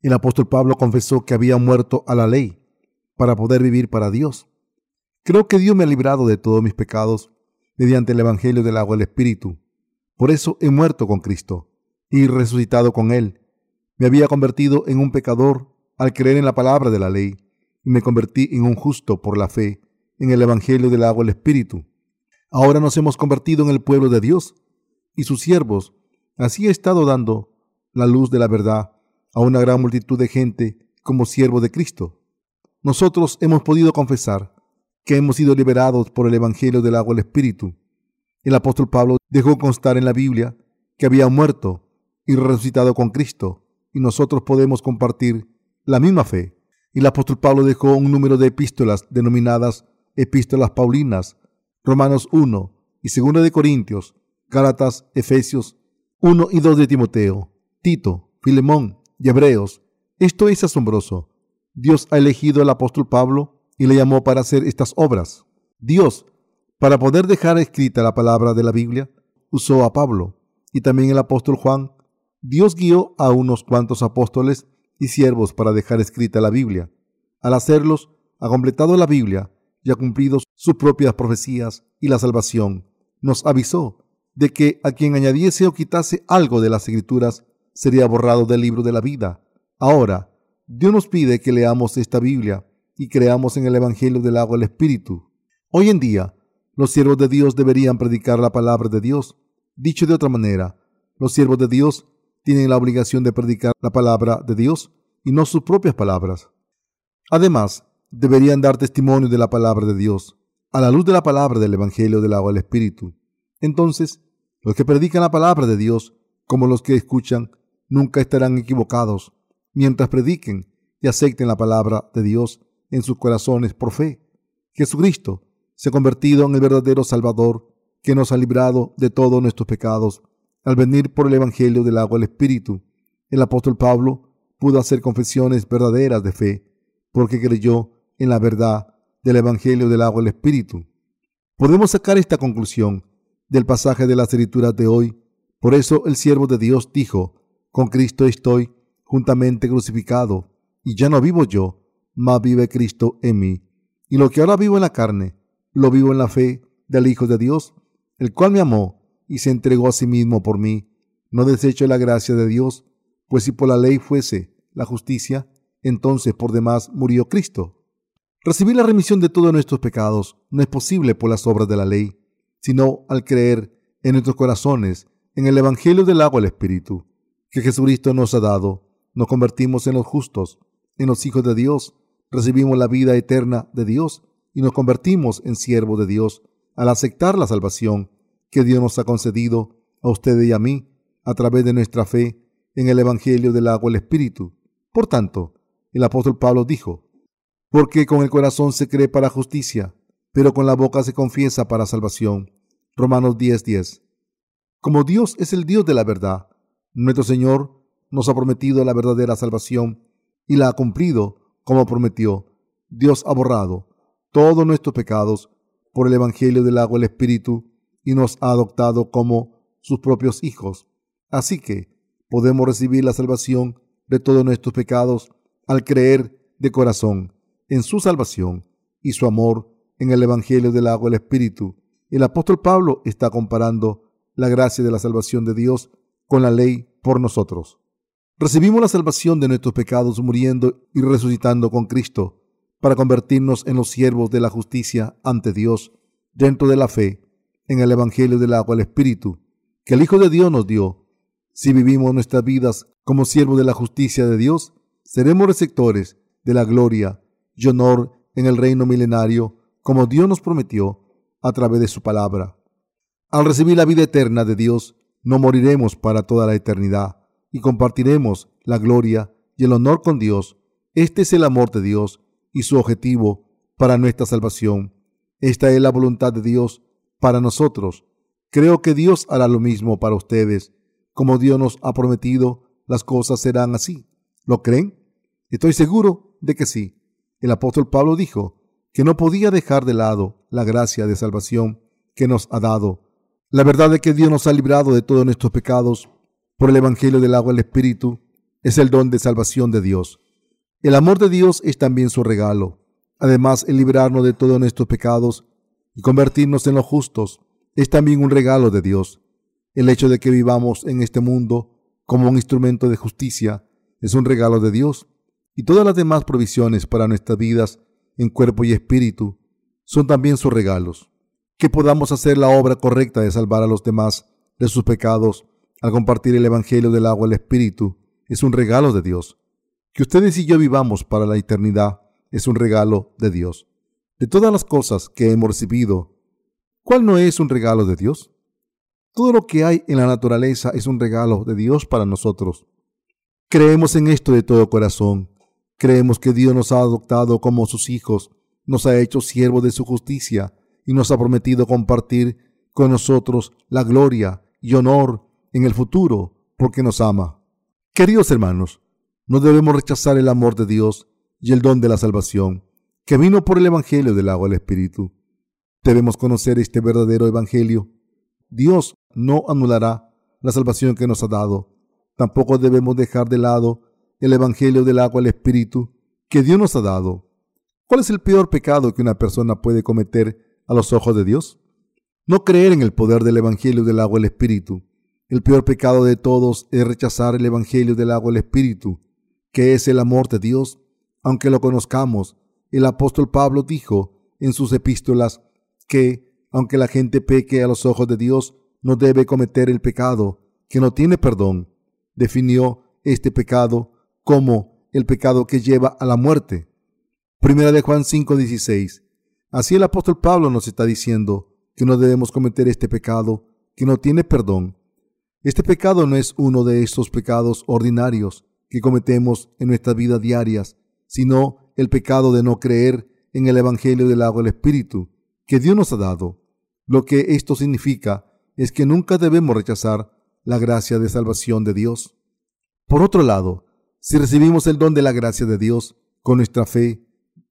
El apóstol Pablo confesó que había muerto a la ley para poder vivir para Dios. Creo que Dios me ha librado de todos mis pecados mediante el Evangelio del agua del Espíritu. Por eso he muerto con Cristo y resucitado con Él. Me había convertido en un pecador al creer en la palabra de la ley y me convertí en un justo por la fe en el Evangelio del agua del Espíritu. Ahora nos hemos convertido en el pueblo de Dios y sus siervos. Así he estado dando la luz de la verdad a una gran multitud de gente como siervo de Cristo. Nosotros hemos podido confesar que hemos sido liberados por el Evangelio del agua del Espíritu. El apóstol Pablo dejó constar en la Biblia que había muerto y resucitado con Cristo, y nosotros podemos compartir la misma fe. Y el apóstol Pablo dejó un número de epístolas denominadas epístolas paulinas Romanos 1 y 2 de Corintios, Gálatas, Efesios 1 y 2 de Timoteo, Tito, Filemón y Hebreos. Esto es asombroso. Dios ha elegido al apóstol Pablo y le llamó para hacer estas obras. Dios, para poder dejar escrita la palabra de la Biblia, usó a Pablo y también el apóstol Juan. Dios guió a unos cuantos apóstoles y siervos para dejar escrita la Biblia. Al hacerlos, ha completado la Biblia y ha cumplido sus propias profecías y la salvación. Nos avisó de que a quien añadiese o quitase algo de las escrituras sería borrado del libro de la vida. Ahora, Dios nos pide que leamos esta Biblia y creamos en el Evangelio del agua del Espíritu. Hoy en día, los siervos de Dios deberían predicar la palabra de Dios. Dicho de otra manera, los siervos de Dios tienen la obligación de predicar la palabra de Dios y no sus propias palabras. Además, deberían dar testimonio de la palabra de Dios, a la luz de la palabra del Evangelio del agua del Espíritu. Entonces, los que predican la palabra de Dios, como los que escuchan, nunca estarán equivocados, mientras prediquen y acepten la palabra de Dios en sus corazones por fe. Jesucristo se ha convertido en el verdadero Salvador que nos ha librado de todos nuestros pecados al venir por el Evangelio del agua del Espíritu. El apóstol Pablo pudo hacer confesiones verdaderas de fe porque creyó en la verdad del Evangelio del agua del Espíritu. Podemos sacar esta conclusión del pasaje de las escrituras de hoy. Por eso el siervo de Dios dijo, con Cristo estoy juntamente crucificado, y ya no vivo yo, mas vive Cristo en mí. Y lo que ahora vivo en la carne, lo vivo en la fe del Hijo de Dios, el cual me amó y se entregó a sí mismo por mí. No desecho la gracia de Dios, pues si por la ley fuese la justicia, entonces por demás murió Cristo. Recibir la remisión de todos nuestros pecados no es posible por las obras de la ley, sino al creer en nuestros corazones en el Evangelio del agua del Espíritu que Jesucristo nos ha dado. Nos convertimos en los justos, en los hijos de Dios, recibimos la vida eterna de Dios y nos convertimos en siervos de Dios al aceptar la salvación que Dios nos ha concedido a ustedes y a mí a través de nuestra fe en el Evangelio del agua del Espíritu. Por tanto, el apóstol Pablo dijo, porque con el corazón se cree para justicia, pero con la boca se confiesa para salvación. Romanos 10:10. Como Dios es el Dios de la verdad, nuestro Señor nos ha prometido la verdadera salvación y la ha cumplido como prometió. Dios ha borrado todos nuestros pecados por el Evangelio del agua del Espíritu y nos ha adoptado como sus propios hijos. Así que podemos recibir la salvación de todos nuestros pecados al creer de corazón en su salvación y su amor en el Evangelio del agua del Espíritu. El apóstol Pablo está comparando la gracia de la salvación de Dios con la ley por nosotros. Recibimos la salvación de nuestros pecados muriendo y resucitando con Cristo para convertirnos en los siervos de la justicia ante Dios dentro de la fe en el Evangelio del agua del Espíritu que el Hijo de Dios nos dio. Si vivimos nuestras vidas como siervos de la justicia de Dios, seremos receptores de la gloria y honor en el reino milenario como Dios nos prometió a través de su palabra. Al recibir la vida eterna de Dios, no moriremos para toda la eternidad y compartiremos la gloria y el honor con Dios. Este es el amor de Dios y su objetivo para nuestra salvación. Esta es la voluntad de Dios para nosotros. Creo que Dios hará lo mismo para ustedes. Como Dios nos ha prometido, las cosas serán así. ¿Lo creen? Estoy seguro de que sí. El apóstol Pablo dijo que no podía dejar de lado la gracia de salvación que nos ha dado la verdad de que Dios nos ha librado de todos nuestros pecados por el Evangelio del agua del Espíritu es el don de salvación de Dios. El amor de Dios es también su regalo. Además, el librarnos de todos nuestros pecados y convertirnos en los justos es también un regalo de Dios. El hecho de que vivamos en este mundo como un instrumento de justicia es un regalo de Dios. Y todas las demás provisiones para nuestras vidas en cuerpo y espíritu son también sus regalos que podamos hacer la obra correcta de salvar a los demás de sus pecados al compartir el Evangelio del agua y el Espíritu es un regalo de Dios. Que ustedes y yo vivamos para la eternidad es un regalo de Dios. De todas las cosas que hemos recibido, ¿cuál no es un regalo de Dios? Todo lo que hay en la naturaleza es un regalo de Dios para nosotros. Creemos en esto de todo corazón. Creemos que Dios nos ha adoptado como sus hijos, nos ha hecho siervos de su justicia y nos ha prometido compartir con nosotros la gloria y honor en el futuro porque nos ama. Queridos hermanos, no debemos rechazar el amor de Dios y el don de la salvación que vino por el Evangelio del agua del Espíritu. Debemos conocer este verdadero Evangelio. Dios no anulará la salvación que nos ha dado. Tampoco debemos dejar de lado el Evangelio del agua del Espíritu que Dios nos ha dado. ¿Cuál es el peor pecado que una persona puede cometer a los ojos de Dios? No creer en el poder del Evangelio del agua del Espíritu. El peor pecado de todos es rechazar el Evangelio del agua del Espíritu, que es el amor de Dios. Aunque lo conozcamos, el apóstol Pablo dijo en sus epístolas que, aunque la gente peque a los ojos de Dios, no debe cometer el pecado, que no tiene perdón. Definió este pecado como el pecado que lleva a la muerte. Primera de Juan 5:16. Así el apóstol Pablo nos está diciendo que no debemos cometer este pecado que no tiene perdón. Este pecado no es uno de estos pecados ordinarios que cometemos en nuestras vidas diarias, sino el pecado de no creer en el Evangelio del agua del Espíritu que Dios nos ha dado. Lo que esto significa es que nunca debemos rechazar la gracia de salvación de Dios. Por otro lado, si recibimos el don de la gracia de Dios con nuestra fe,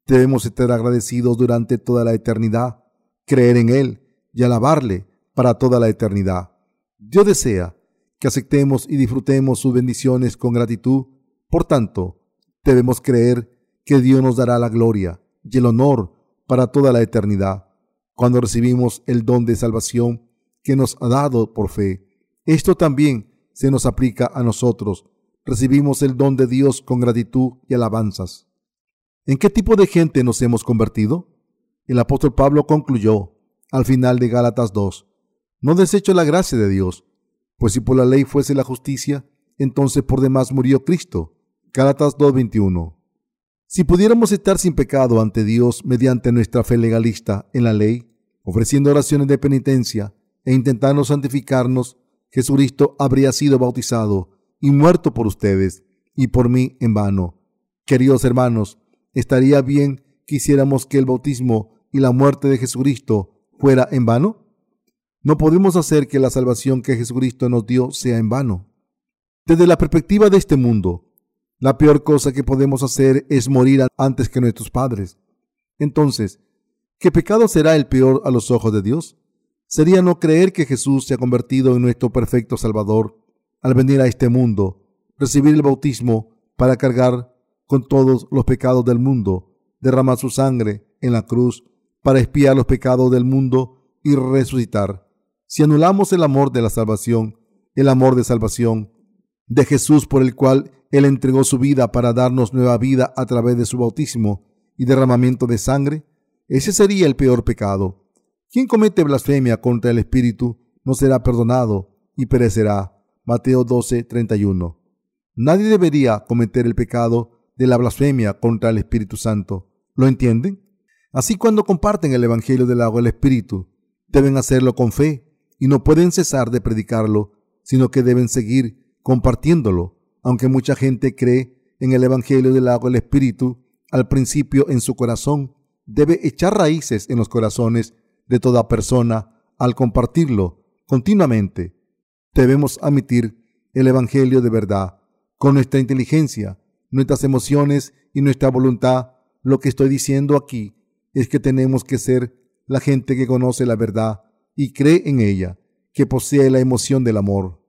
debemos estar agradecidos durante toda la eternidad, creer en Él y alabarle para toda la eternidad. Dios desea que aceptemos y disfrutemos sus bendiciones con gratitud. Por tanto, debemos creer que Dios nos dará la gloria y el honor para toda la eternidad cuando recibimos el don de salvación que nos ha dado por fe. Esto también se nos aplica a nosotros. Recibimos el don de Dios con gratitud y alabanzas. ¿En qué tipo de gente nos hemos convertido? El apóstol Pablo concluyó, al final de Gálatas 2. No desecho la gracia de Dios, pues si por la ley fuese la justicia, entonces por demás murió Cristo. Gálatas 2.21. Si pudiéramos estar sin pecado ante Dios mediante nuestra fe legalista en la ley, ofreciendo oraciones de penitencia e intentando santificarnos, Jesucristo habría sido bautizado y muerto por ustedes y por mí en vano. Queridos hermanos, estaría bien que hiciéramos que el bautismo y la muerte de Jesucristo fuera en vano? No podemos hacer que la salvación que Jesucristo nos dio sea en vano. Desde la perspectiva de este mundo, la peor cosa que podemos hacer es morir antes que nuestros padres. Entonces, ¿qué pecado será el peor a los ojos de Dios? Sería no creer que Jesús se ha convertido en nuestro perfecto Salvador al venir a este mundo, recibir el bautismo para cargar con todos los pecados del mundo, derramar su sangre en la cruz para espiar los pecados del mundo y resucitar. Si anulamos el amor de la salvación, el amor de salvación de Jesús por el cual Él entregó su vida para darnos nueva vida a través de su bautismo y derramamiento de sangre, ese sería el peor pecado. Quien comete blasfemia contra el Espíritu no será perdonado y perecerá. Mateo 12, 31. Nadie debería cometer el pecado de la blasfemia contra el Espíritu Santo. ¿Lo entienden? Así cuando comparten el Evangelio del agua del Espíritu, deben hacerlo con fe y no pueden cesar de predicarlo, sino que deben seguir compartiéndolo. Aunque mucha gente cree en el Evangelio del agua del Espíritu, al principio en su corazón, debe echar raíces en los corazones de toda persona al compartirlo continuamente. Debemos admitir el Evangelio de verdad con nuestra inteligencia, nuestras emociones y nuestra voluntad. Lo que estoy diciendo aquí es que tenemos que ser la gente que conoce la verdad y cree en ella, que posee la emoción del amor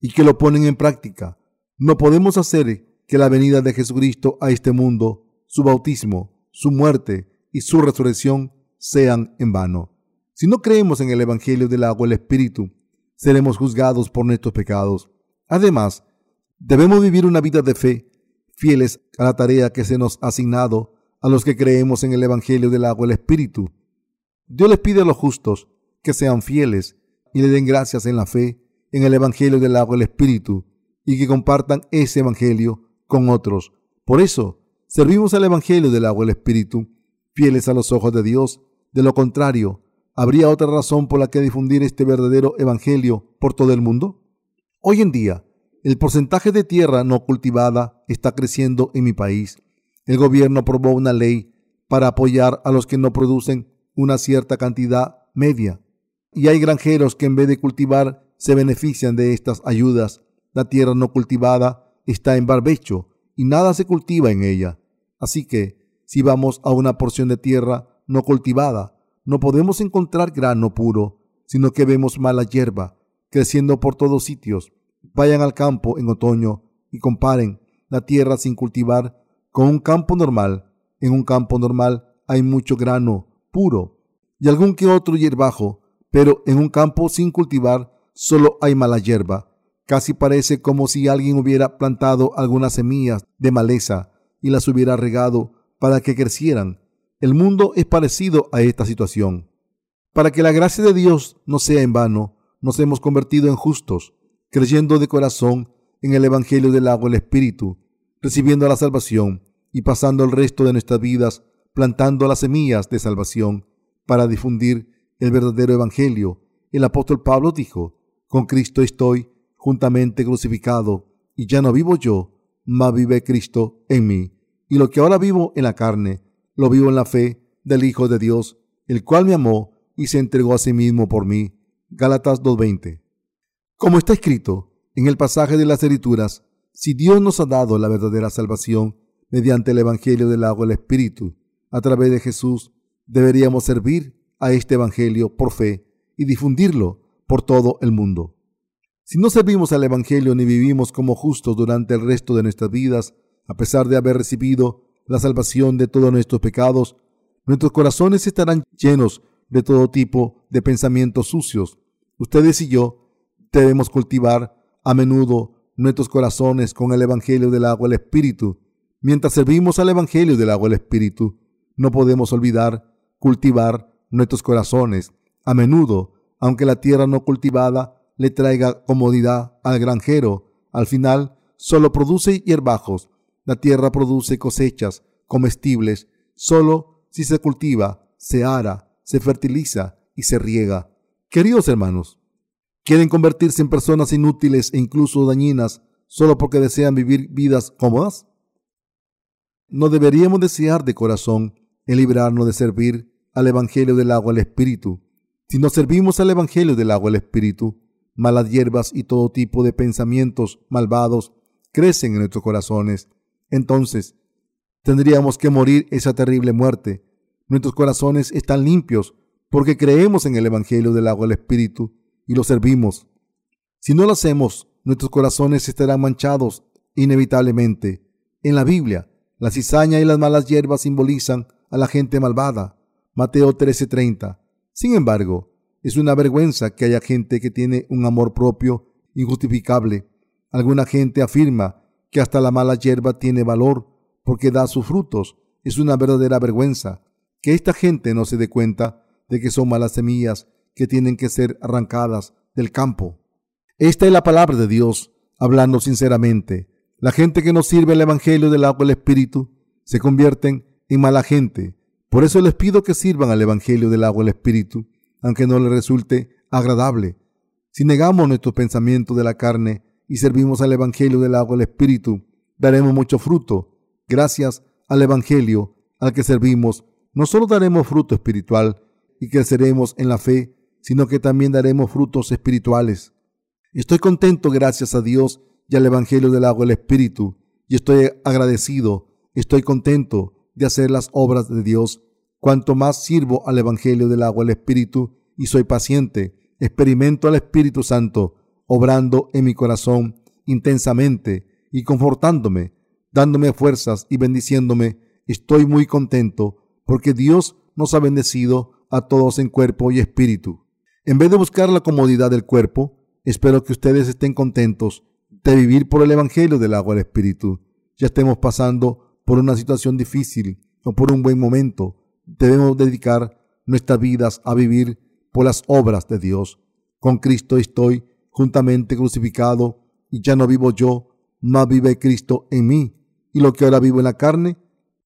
y que lo ponen en práctica. No podemos hacer que la venida de Jesucristo a este mundo, su bautismo, su muerte y su resurrección sean en vano. Si no creemos en el Evangelio del agua y el Espíritu, seremos juzgados por nuestros pecados. Además, debemos vivir una vida de fe, fieles a la tarea que se nos ha asignado a los que creemos en el Evangelio del agua y el Espíritu. Dios les pide a los justos que sean fieles y le den gracias en la fe en el Evangelio del agua y el Espíritu y que compartan ese Evangelio con otros. Por eso, servimos al Evangelio del agua y el Espíritu, fieles a los ojos de Dios. De lo contrario, ¿habría otra razón por la que difundir este verdadero Evangelio por todo el mundo? Hoy en día, el porcentaje de tierra no cultivada está creciendo en mi país el gobierno aprobó una ley para apoyar a los que no producen una cierta cantidad media. Y hay granjeros que en vez de cultivar se benefician de estas ayudas. La tierra no cultivada está en barbecho y nada se cultiva en ella. Así que, si vamos a una porción de tierra no cultivada, no podemos encontrar grano puro, sino que vemos mala hierba creciendo por todos sitios. Vayan al campo en otoño y comparen la tierra sin cultivar con un campo normal. En un campo normal hay mucho grano puro y algún que otro hierbajo, pero en un campo sin cultivar solo hay mala hierba. Casi parece como si alguien hubiera plantado algunas semillas de maleza y las hubiera regado para que crecieran. El mundo es parecido a esta situación. Para que la gracia de Dios no sea en vano, nos hemos convertido en justos, creyendo de corazón en el Evangelio del agua y el Espíritu, recibiendo la salvación y pasando el resto de nuestras vidas plantando las semillas de salvación para difundir el verdadero Evangelio. El apóstol Pablo dijo, con Cristo estoy juntamente crucificado, y ya no vivo yo, mas vive Cristo en mí. Y lo que ahora vivo en la carne, lo vivo en la fe del Hijo de Dios, el cual me amó y se entregó a sí mismo por mí. Gálatas 2.20. Como está escrito en el pasaje de las Escrituras, si Dios nos ha dado la verdadera salvación mediante el Evangelio del agua y el Espíritu, a través de Jesús, deberíamos servir a este Evangelio por fe y difundirlo por todo el mundo. Si no servimos al Evangelio ni vivimos como justos durante el resto de nuestras vidas, a pesar de haber recibido la salvación de todos nuestros pecados, nuestros corazones estarán llenos de todo tipo de pensamientos sucios. Ustedes y yo debemos cultivar a menudo nuestros corazones con el Evangelio del agua y el Espíritu. Mientras servimos al Evangelio del agua y el Espíritu, no podemos olvidar cultivar nuestros corazones. A menudo, aunque la tierra no cultivada le traiga comodidad al granjero, al final solo produce hierbajos. La tierra produce cosechas comestibles solo si se cultiva, se ara, se fertiliza y se riega. Queridos hermanos, ¿quieren convertirse en personas inútiles e incluso dañinas solo porque desean vivir vidas cómodas? No deberíamos desear de corazón el librarnos de servir al Evangelio del agua al Espíritu. Si no servimos al Evangelio del agua al Espíritu, malas hierbas y todo tipo de pensamientos malvados crecen en nuestros corazones. Entonces, tendríamos que morir esa terrible muerte Nuestros corazones están limpios porque creemos en el Evangelio del agua del Espíritu y lo servimos. Si no lo hacemos, nuestros corazones estarán manchados inevitablemente. En la Biblia, la cizaña y las malas hierbas simbolizan a la gente malvada. Mateo 13:30. Sin embargo, es una vergüenza que haya gente que tiene un amor propio injustificable. Alguna gente afirma que hasta la mala hierba tiene valor porque da sus frutos. Es una verdadera vergüenza que esta gente no se dé cuenta de que son malas semillas que tienen que ser arrancadas del campo. Esta es la palabra de Dios, hablando sinceramente. La gente que no sirve el Evangelio del agua del Espíritu se convierten en mala gente. Por eso les pido que sirvan al Evangelio del agua del Espíritu, aunque no les resulte agradable. Si negamos nuestros pensamientos de la carne y servimos al Evangelio del agua del Espíritu, daremos mucho fruto, gracias al Evangelio al que servimos no solo daremos fruto espiritual y creceremos en la fe, sino que también daremos frutos espirituales. Estoy contento gracias a Dios y al Evangelio del agua del Espíritu, y estoy agradecido, estoy contento de hacer las obras de Dios. Cuanto más sirvo al Evangelio del agua del Espíritu y soy paciente, experimento al Espíritu Santo, obrando en mi corazón intensamente y confortándome, dándome fuerzas y bendiciéndome, estoy muy contento porque Dios nos ha bendecido a todos en cuerpo y espíritu. En vez de buscar la comodidad del cuerpo, espero que ustedes estén contentos de vivir por el Evangelio del agua del Espíritu. Ya estemos pasando por una situación difícil o por un buen momento, debemos dedicar nuestras vidas a vivir por las obras de Dios. Con Cristo estoy juntamente crucificado y ya no vivo yo, mas vive Cristo en mí. Y lo que ahora vivo en la carne,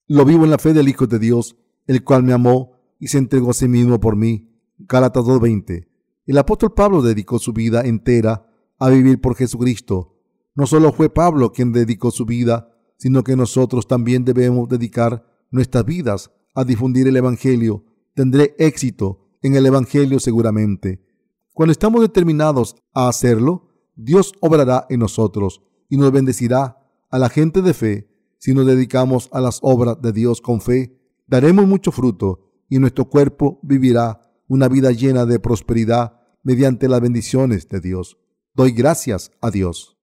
lo vivo en la fe del Hijo de Dios, el cual me amó y se entregó a sí mismo por mí. Gálatas 2.20. El apóstol Pablo dedicó su vida entera a vivir por Jesucristo. No solo fue Pablo quien dedicó su vida, sino que nosotros también debemos dedicar nuestras vidas a difundir el Evangelio. Tendré éxito en el Evangelio seguramente. Cuando estamos determinados a hacerlo, Dios obrará en nosotros y nos bendecirá a la gente de fe. Si nos dedicamos a las obras de Dios con fe, daremos mucho fruto y nuestro cuerpo vivirá una vida llena de prosperidad mediante las bendiciones de Dios. Doy gracias a Dios.